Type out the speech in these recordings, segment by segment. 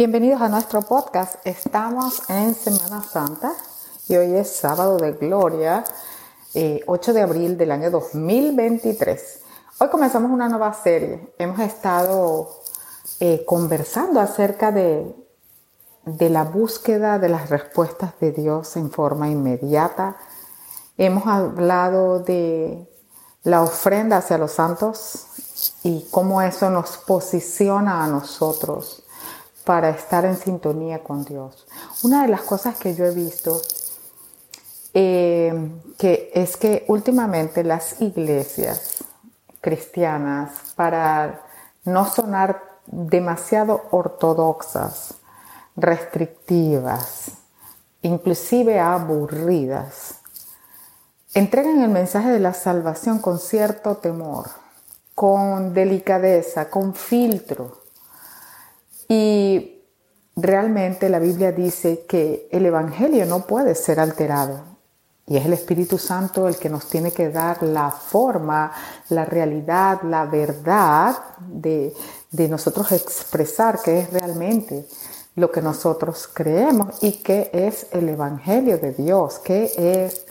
Bienvenidos a nuestro podcast. Estamos en Semana Santa y hoy es sábado de gloria, 8 eh, de abril del año 2023. Hoy comenzamos una nueva serie. Hemos estado eh, conversando acerca de, de la búsqueda de las respuestas de Dios en forma inmediata. Hemos hablado de la ofrenda hacia los santos y cómo eso nos posiciona a nosotros para estar en sintonía con Dios. Una de las cosas que yo he visto eh, que es que últimamente las iglesias cristianas, para no sonar demasiado ortodoxas, restrictivas, inclusive aburridas, entregan el mensaje de la salvación con cierto temor, con delicadeza, con filtro, y realmente la Biblia dice que el Evangelio no puede ser alterado. Y es el Espíritu Santo el que nos tiene que dar la forma, la realidad, la verdad de, nosotros expresar qué es realmente lo que nosotros creemos y qué es el Evangelio de Dios, qué es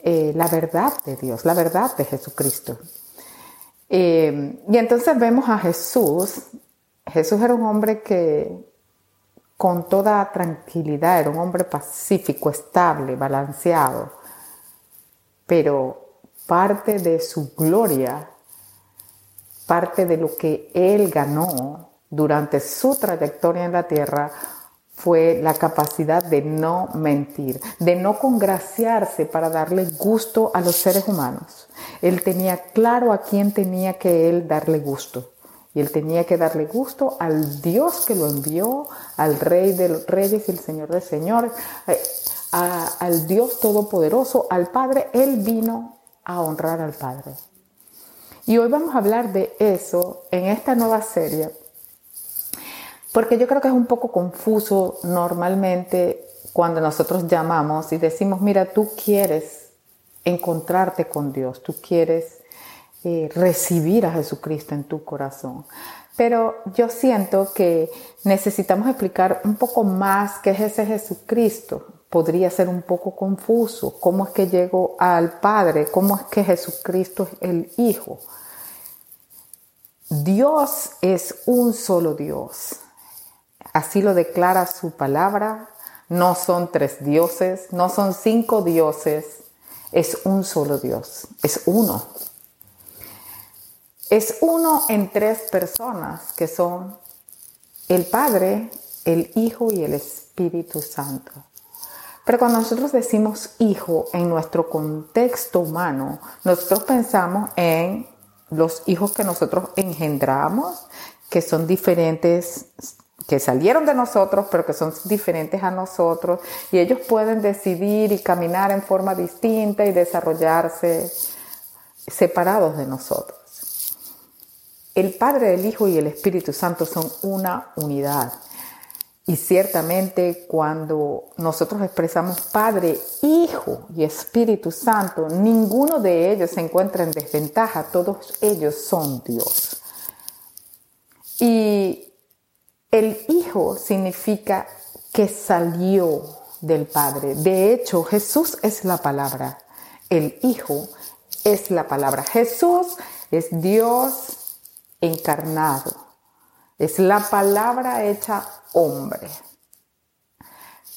eh, la verdad de Dios, la verdad de Jesucristo. Eh, y entonces vemos a Jesús Jesús era un hombre que con toda tranquilidad, era un hombre pacífico, estable, balanceado, pero parte de su gloria, parte de lo que él ganó durante su trayectoria en la tierra fue la capacidad de no mentir, de no congraciarse para darle gusto a los seres humanos. Él tenía claro a quién tenía que él darle gusto. Y él tenía que darle gusto al Dios que lo envió, al Rey de los Reyes y el Señor de Señores, eh, al Dios Todopoderoso, al Padre. Él vino a honrar al Padre. Y hoy vamos a hablar de eso en esta nueva serie, porque yo creo que es un poco confuso normalmente cuando nosotros llamamos y decimos, mira, tú quieres encontrarte con Dios, tú quieres eh, recibir a Jesucristo en tu corazón. Pero yo siento que necesitamos explicar un poco más qué es ese Jesucristo. Podría ser un poco confuso. ¿Cómo es que llego al Padre? ¿Cómo es que Jesucristo es el Hijo? Dios es un solo Dios. Así lo declara su palabra. No son tres dioses, no son cinco dioses. Es un solo Dios. Es uno es uno en tres personas que son el Padre, el Hijo y el Espíritu Santo. Pero cuando nosotros decimos hijo en nuestro contexto humano, nosotros pensamos en los hijos que nosotros engendramos, que son diferentes, que salieron de nosotros, pero que son diferentes a nosotros, y ellos pueden decidir y caminar en forma distinta y desarrollarse separados de nosotros. El Padre, el Hijo y el Espíritu Santo son una unidad. Y ciertamente cuando nosotros expresamos Padre, Hijo y Espíritu Santo, ninguno de ellos se encuentra en desventaja, todos ellos son Dios. Y el Hijo significa que salió del Padre. De hecho, Jesús es la palabra. El Hijo es la palabra. Jesús es Dios encarnado. Es la palabra hecha hombre.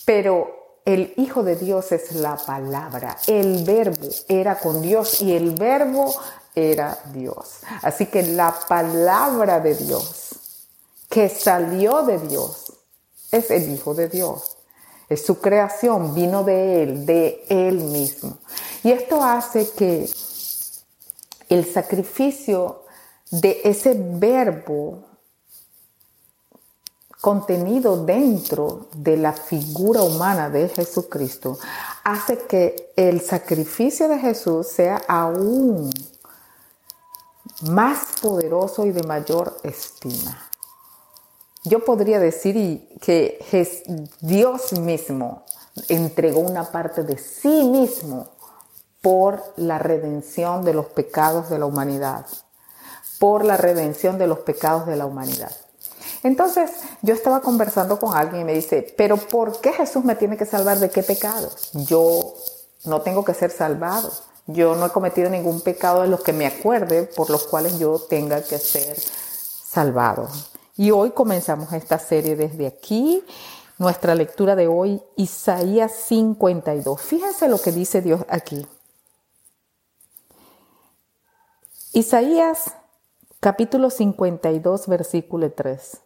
Pero el Hijo de Dios es la palabra. El verbo era con Dios y el verbo era Dios. Así que la palabra de Dios que salió de Dios es el Hijo de Dios. Es su creación, vino de Él, de Él mismo. Y esto hace que el sacrificio de ese verbo contenido dentro de la figura humana de Jesucristo hace que el sacrificio de Jesús sea aún más poderoso y de mayor estima. Yo podría decir que Dios mismo entregó una parte de sí mismo por la redención de los pecados de la humanidad por la redención de los pecados de la humanidad. Entonces yo estaba conversando con alguien y me dice, pero ¿por qué Jesús me tiene que salvar de qué pecado? Yo no tengo que ser salvado. Yo no he cometido ningún pecado de los que me acuerde por los cuales yo tenga que ser salvado. Y hoy comenzamos esta serie desde aquí. Nuestra lectura de hoy, Isaías 52. Fíjense lo que dice Dios aquí. Isaías capítulo 52, versículo 3.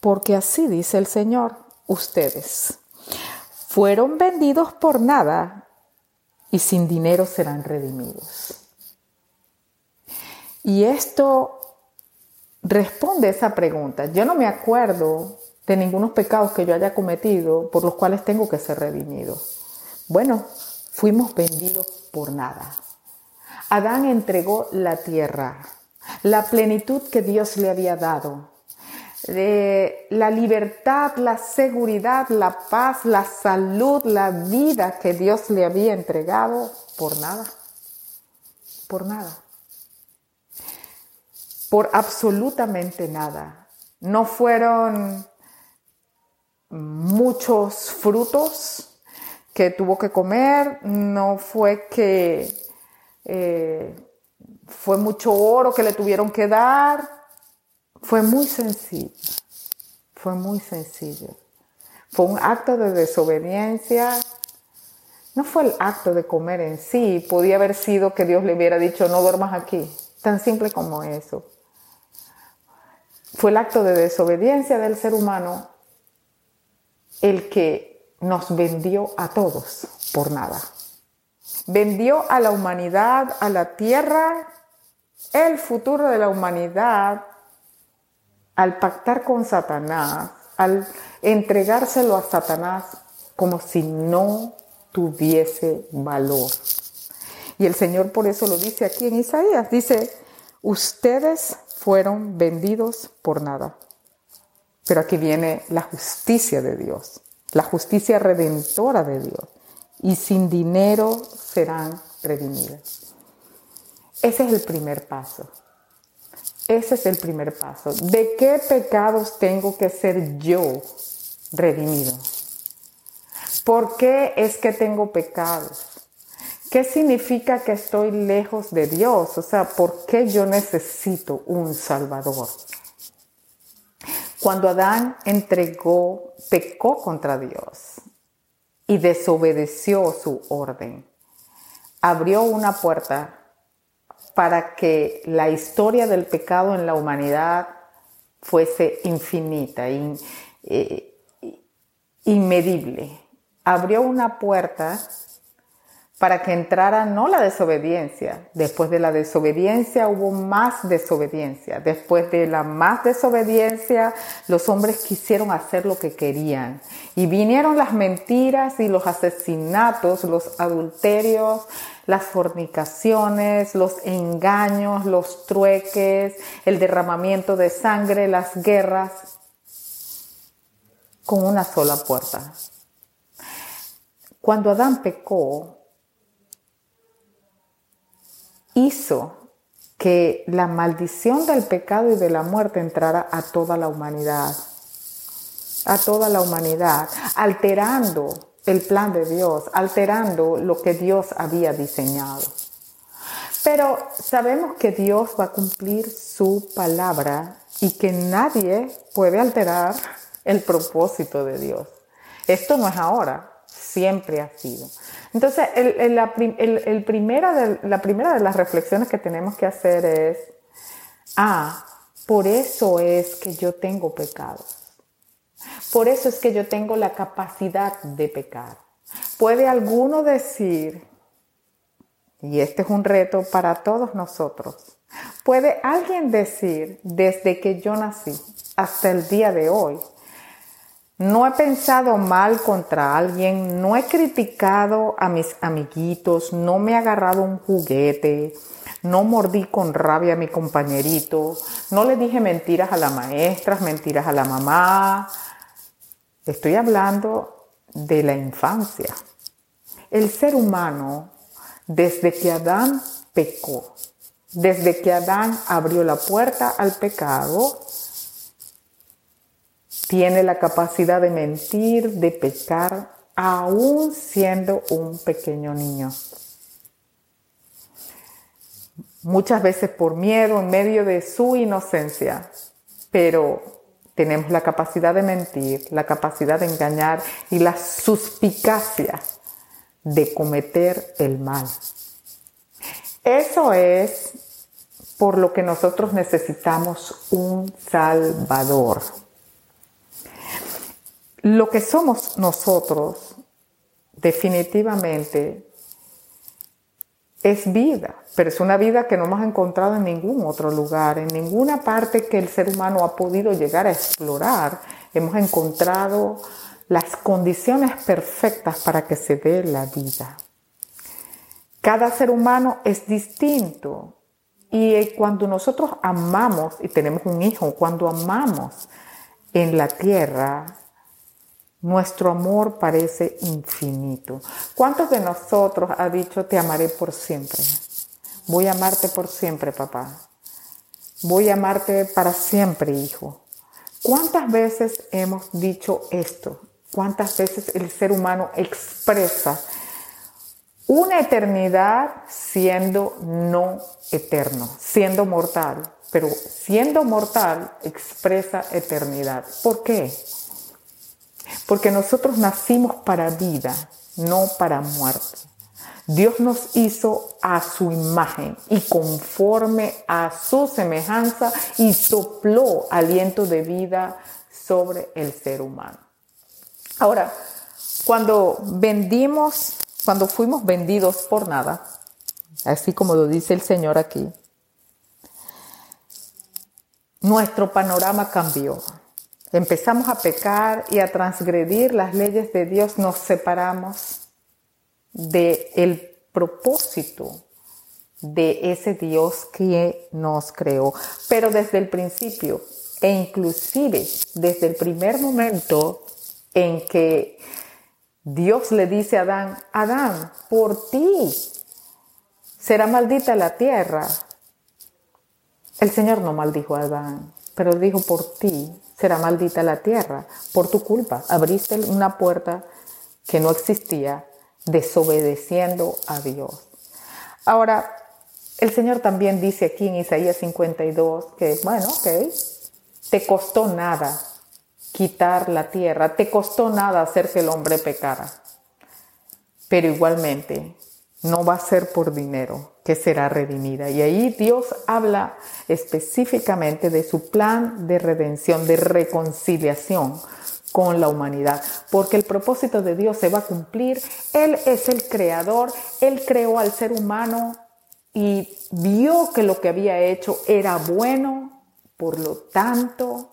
Porque así dice el Señor, ustedes fueron vendidos por nada y sin dinero serán redimidos. Y esto responde a esa pregunta. Yo no me acuerdo de ningunos pecados que yo haya cometido por los cuales tengo que ser redimido. Bueno, fuimos vendidos por nada. Adán entregó la tierra, la plenitud que Dios le había dado, la libertad, la seguridad, la paz, la salud, la vida que Dios le había entregado por nada, por nada, por absolutamente nada. No fueron muchos frutos que tuvo que comer, no fue que eh, fue mucho oro que le tuvieron que dar, fue muy sencillo, fue muy sencillo. Fue un acto de desobediencia. No fue el acto de comer en sí, podía haber sido que Dios le hubiera dicho no duermas aquí, tan simple como eso. Fue el acto de desobediencia del ser humano el que nos vendió a todos por nada. Vendió a la humanidad, a la tierra, el futuro de la humanidad al pactar con Satanás, al entregárselo a Satanás como si no tuviese valor. Y el Señor por eso lo dice aquí en Isaías. Dice, ustedes fueron vendidos por nada. Pero aquí viene la justicia de Dios, la justicia redentora de Dios. Y sin dinero serán redimidos. Ese es el primer paso. Ese es el primer paso. ¿De qué pecados tengo que ser yo redimido? ¿Por qué es que tengo pecados? ¿Qué significa que estoy lejos de Dios? O sea, ¿por qué yo necesito un Salvador? Cuando Adán entregó, pecó contra Dios y desobedeció su orden, abrió una puerta para que la historia del pecado en la humanidad fuese infinita, eh, inmedible. Abrió una puerta para que entrara no la desobediencia. Después de la desobediencia hubo más desobediencia. Después de la más desobediencia, los hombres quisieron hacer lo que querían. Y vinieron las mentiras y los asesinatos, los adulterios, las fornicaciones, los engaños, los trueques, el derramamiento de sangre, las guerras, con una sola puerta. Cuando Adán pecó, hizo que la maldición del pecado y de la muerte entrara a toda la humanidad, a toda la humanidad, alterando el plan de Dios, alterando lo que Dios había diseñado. Pero sabemos que Dios va a cumplir su palabra y que nadie puede alterar el propósito de Dios. Esto no es ahora, siempre ha sido. Entonces, la, primera de, la primera de las reflexiones que tenemos que hacer es, ah, por eso es que yo tengo pecados. Por eso es que yo tengo la capacidad de pecar. ¿Puede alguno decir, y este es un reto para todos nosotros, ¿puede alguien decir desde que yo nací hasta el día de hoy, no he pensado mal contra alguien, no he criticado a mis amiguitos, no me he agarrado un juguete, no mordí con rabia a mi compañerito, no le dije mentiras a la maestra, mentiras a la mamá. Estoy hablando de la infancia. El ser humano, desde que Adán pecó, desde que Adán abrió la puerta al pecado, tiene la capacidad de mentir, de pecar, aún siendo un pequeño niño. Muchas veces por miedo, en medio de su inocencia, pero tenemos la capacidad de mentir, la capacidad de engañar y la suspicacia de cometer el mal. Eso es por lo que nosotros necesitamos un Salvador. Lo que somos nosotros definitivamente es vida, pero es una vida que no hemos encontrado en ningún otro lugar, en ninguna parte que el ser humano ha podido llegar a explorar. Hemos encontrado las condiciones perfectas para que se dé la vida. Cada ser humano es distinto y cuando nosotros amamos y tenemos un hijo, cuando amamos en la tierra, nuestro amor parece infinito. ¿Cuántos de nosotros ha dicho te amaré por siempre? Voy a amarte por siempre, papá. Voy a amarte para siempre, hijo. ¿Cuántas veces hemos dicho esto? ¿Cuántas veces el ser humano expresa una eternidad siendo no eterno, siendo mortal? Pero siendo mortal expresa eternidad. ¿Por qué? Porque nosotros nacimos para vida, no para muerte. Dios nos hizo a su imagen y conforme a su semejanza y sopló aliento de vida sobre el ser humano. Ahora, cuando vendimos, cuando fuimos vendidos por nada, así como lo dice el Señor aquí, nuestro panorama cambió. Empezamos a pecar y a transgredir las leyes de Dios, nos separamos de el propósito de ese Dios que nos creó. Pero desde el principio e inclusive desde el primer momento en que Dios le dice a Adán, Adán, por ti será maldita la tierra. El Señor no maldijo a Adán, pero dijo, por ti será maldita la tierra por tu culpa. Abriste una puerta que no existía desobedeciendo a Dios. Ahora, el Señor también dice aquí en Isaías 52 que, bueno, ok, te costó nada quitar la tierra, te costó nada hacer que el hombre pecara, pero igualmente no va a ser por dinero que será redimida. Y ahí Dios habla específicamente de su plan de redención, de reconciliación con la humanidad, porque el propósito de Dios se va a cumplir. Él es el creador, Él creó al ser humano y vio que lo que había hecho era bueno, por lo tanto,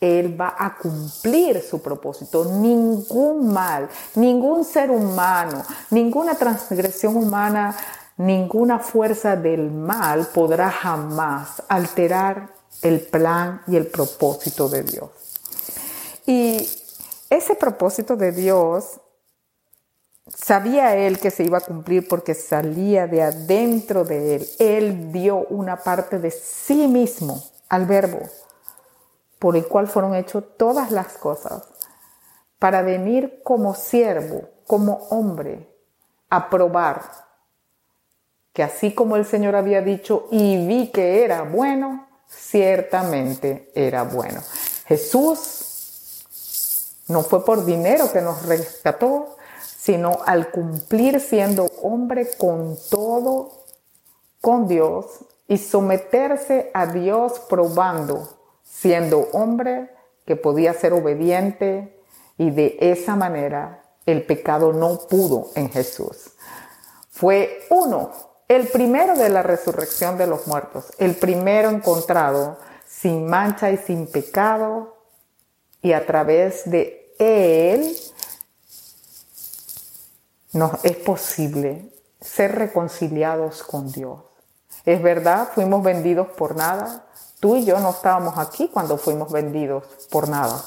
él va a cumplir su propósito. Ningún mal, ningún ser humano, ninguna transgresión humana, ninguna fuerza del mal podrá jamás alterar el plan y el propósito de Dios. Y ese propósito de Dios sabía él que se iba a cumplir porque salía de adentro de él. Él dio una parte de sí mismo al verbo por el cual fueron hechas todas las cosas, para venir como siervo, como hombre, a probar que así como el Señor había dicho y vi que era bueno, ciertamente era bueno. Jesús no fue por dinero que nos rescató, sino al cumplir siendo hombre con todo, con Dios, y someterse a Dios probando siendo hombre que podía ser obediente y de esa manera el pecado no pudo en Jesús. Fue uno, el primero de la resurrección de los muertos, el primero encontrado sin mancha y sin pecado y a través de él nos es posible ser reconciliados con Dios. Es verdad, fuimos vendidos por nada, Tú y yo no estábamos aquí cuando fuimos vendidos por nada.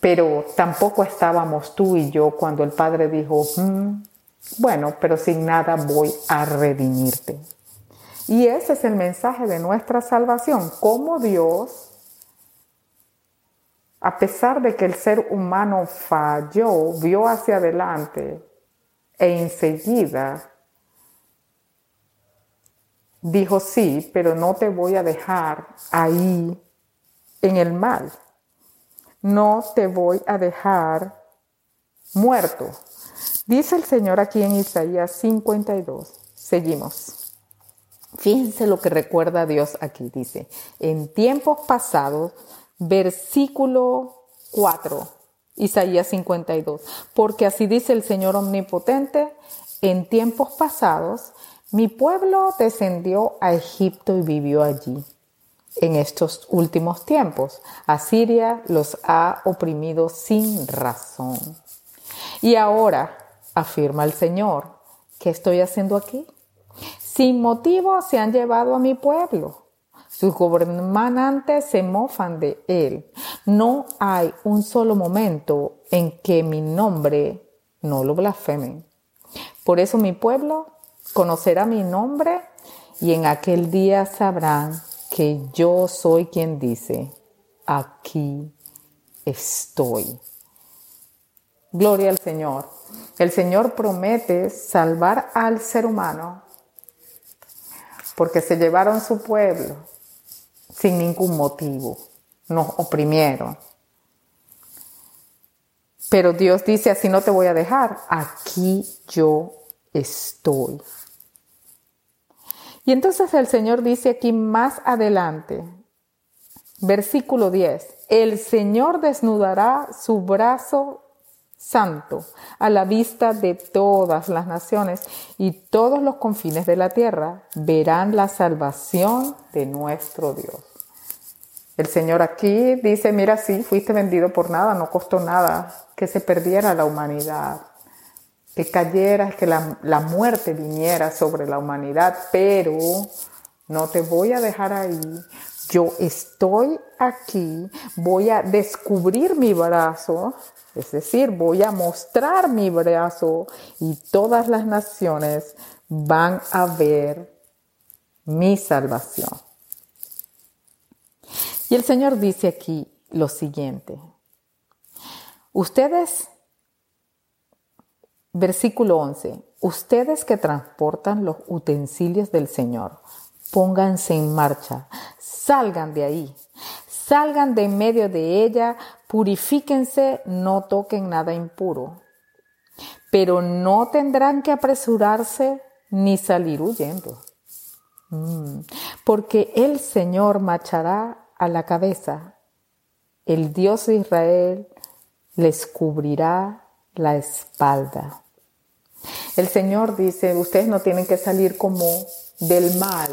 Pero tampoco estábamos tú y yo cuando el Padre dijo, mm, bueno, pero sin nada voy a redimirte. Y ese es el mensaje de nuestra salvación, cómo Dios a pesar de que el ser humano falló, vio hacia adelante e enseguida dijo sí, pero no te voy a dejar ahí en el mal. No te voy a dejar muerto. Dice el Señor aquí en Isaías 52. Seguimos. Fíjense lo que recuerda Dios aquí. Dice, en tiempos pasados, versículo 4, Isaías 52. Porque así dice el Señor omnipotente, en tiempos pasados, mi pueblo descendió a Egipto y vivió allí. En estos últimos tiempos, Asiria los ha oprimido sin razón. Y ahora, afirma el Señor, ¿qué estoy haciendo aquí? Sin motivo se han llevado a mi pueblo. Sus gobernantes se mofan de él. No hay un solo momento en que mi nombre no lo blasfemen. Por eso mi pueblo conocerá mi nombre y en aquel día sabrán que yo soy quien dice, aquí estoy. Gloria al Señor. El Señor promete salvar al ser humano porque se llevaron su pueblo sin ningún motivo, nos oprimieron. Pero Dios dice, así no te voy a dejar, aquí yo estoy. Y entonces el Señor dice aquí más adelante, versículo 10, el Señor desnudará su brazo santo a la vista de todas las naciones y todos los confines de la tierra verán la salvación de nuestro Dios. El Señor aquí dice, mira, sí, fuiste vendido por nada, no costó nada que se perdiera la humanidad que cayera, que la, la muerte viniera sobre la humanidad, pero no te voy a dejar ahí. Yo estoy aquí, voy a descubrir mi brazo, es decir, voy a mostrar mi brazo y todas las naciones van a ver mi salvación. Y el Señor dice aquí lo siguiente. Ustedes Versículo 11. Ustedes que transportan los utensilios del Señor, pónganse en marcha, salgan de ahí, salgan de en medio de ella, purifíquense, no toquen nada impuro. Pero no tendrán que apresurarse ni salir huyendo. Mm. Porque el Señor marchará a la cabeza. El Dios de Israel les cubrirá la espalda. El Señor dice, ustedes no tienen que salir como del mal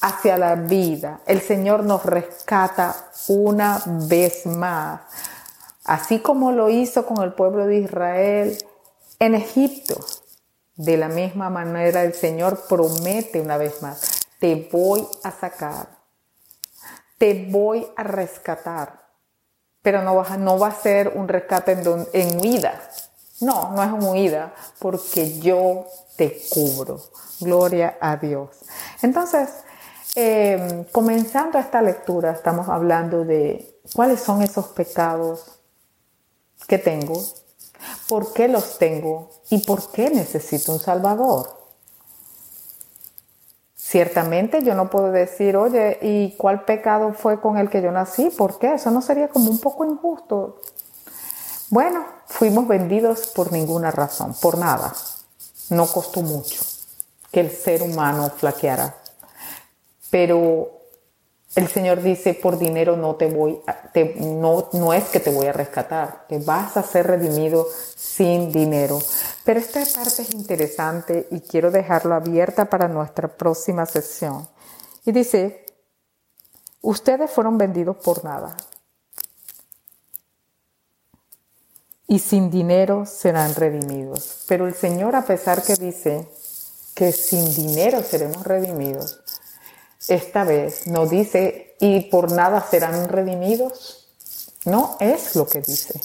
hacia la vida. El Señor nos rescata una vez más, así como lo hizo con el pueblo de Israel en Egipto. De la misma manera el Señor promete una vez más, te voy a sacar, te voy a rescatar pero no va, no va a ser un rescate en, en huida. No, no es una huida, porque yo te cubro. Gloria a Dios. Entonces, em, comenzando esta lectura, estamos hablando de cuáles son esos pecados que tengo, por qué los tengo y por qué necesito un Salvador. Ciertamente yo no puedo decir, oye, ¿y cuál pecado fue con el que yo nací? ¿Por qué? Eso no sería como un poco injusto. Bueno, fuimos vendidos por ninguna razón, por nada. No costó mucho que el ser humano flaqueara. Pero el Señor dice, por dinero no te voy, te, no, no es que te voy a rescatar, que vas a ser redimido sin dinero. Pero esta parte es interesante y quiero dejarlo abierta para nuestra próxima sesión. Y dice, ustedes fueron vendidos por nada. Y sin dinero serán redimidos. Pero el Señor, a pesar que dice que sin dinero seremos redimidos, esta vez no dice, y por nada serán redimidos. No es lo que dice.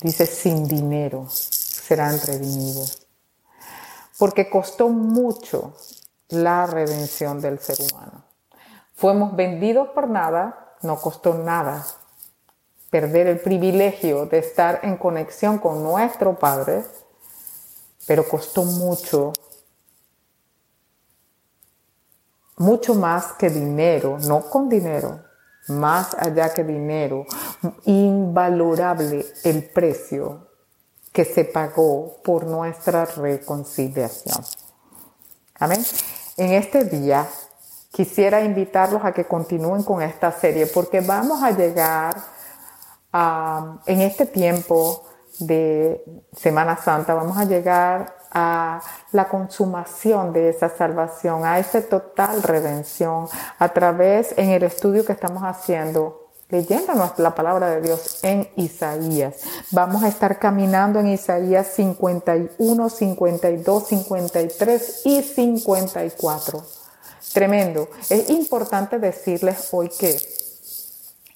Dice, sin dinero serán redimidos. Porque costó mucho la redención del ser humano. Fuimos vendidos por nada, no costó nada perder el privilegio de estar en conexión con nuestro Padre, pero costó mucho, mucho más que dinero, no con dinero, más allá que dinero, invalorable el precio que se pagó por nuestra reconciliación. Amén. En este día quisiera invitarlos a que continúen con esta serie porque vamos a llegar a, en este tiempo de Semana Santa, vamos a llegar a la consumación de esa salvación, a esa total redención a través en el estudio que estamos haciendo leyendo la palabra de Dios en Isaías. Vamos a estar caminando en Isaías 51, 52, 53 y 54. Tremendo. Es importante decirles hoy que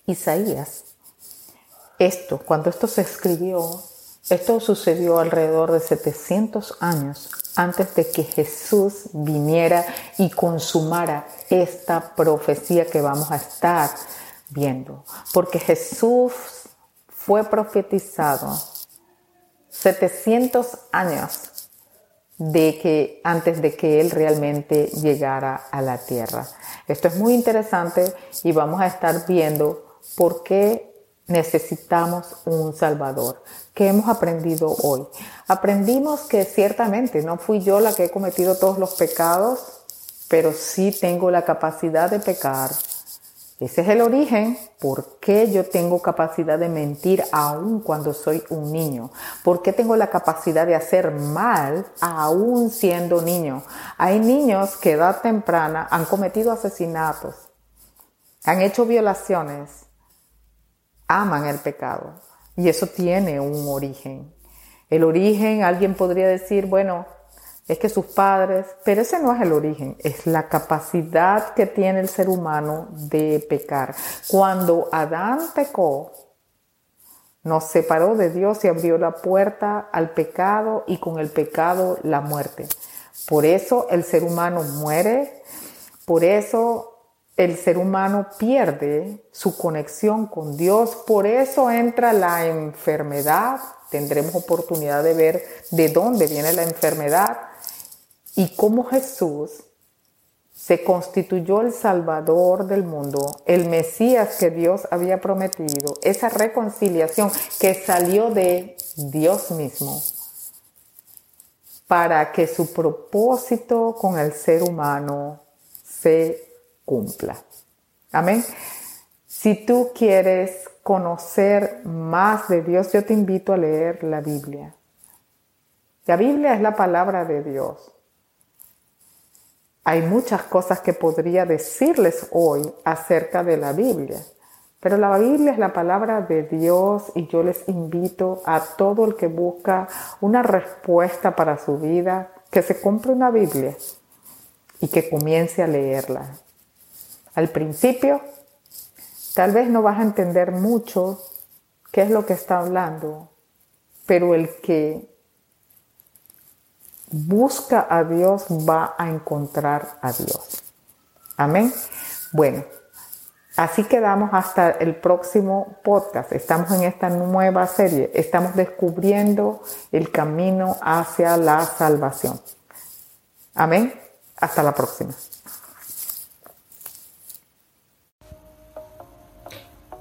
Isaías, esto, cuando esto se escribió, esto sucedió alrededor de 700 años antes de que Jesús viniera y consumara esta profecía que vamos a estar viendo. Porque Jesús fue profetizado 700 años de que, antes de que Él realmente llegara a la tierra. Esto es muy interesante y vamos a estar viendo por qué necesitamos un Salvador. ¿Qué hemos aprendido hoy? Aprendimos que ciertamente no fui yo la que he cometido todos los pecados, pero sí tengo la capacidad de pecar ese es el origen. ¿Por qué yo tengo capacidad de mentir aún cuando soy un niño? ¿Por qué tengo la capacidad de hacer mal aún siendo niño? Hay niños que a edad temprana han cometido asesinatos, han hecho violaciones, aman el pecado. Y eso tiene un origen. El origen, alguien podría decir, bueno, es que sus padres, pero ese no es el origen, es la capacidad que tiene el ser humano de pecar. Cuando Adán pecó, nos separó de Dios y abrió la puerta al pecado y con el pecado la muerte. Por eso el ser humano muere, por eso el ser humano pierde su conexión con Dios, por eso entra la enfermedad. Tendremos oportunidad de ver de dónde viene la enfermedad y cómo Jesús se constituyó el Salvador del mundo, el Mesías que Dios había prometido, esa reconciliación que salió de Dios mismo para que su propósito con el ser humano se cumpla. Amén. Si tú quieres conocer más de Dios, yo te invito a leer la Biblia. La Biblia es la palabra de Dios. Hay muchas cosas que podría decirles hoy acerca de la Biblia, pero la Biblia es la palabra de Dios y yo les invito a todo el que busca una respuesta para su vida que se compre una Biblia y que comience a leerla. Al principio, tal vez no vas a entender mucho qué es lo que está hablando, pero el que busca a Dios va a encontrar a Dios. Amén. Bueno, así quedamos hasta el próximo podcast. Estamos en esta nueva serie. Estamos descubriendo el camino hacia la salvación. Amén. Hasta la próxima.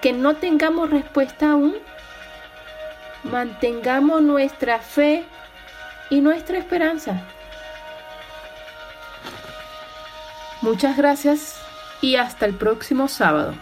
que no tengamos respuesta aún, mantengamos nuestra fe y nuestra esperanza. Muchas gracias y hasta el próximo sábado.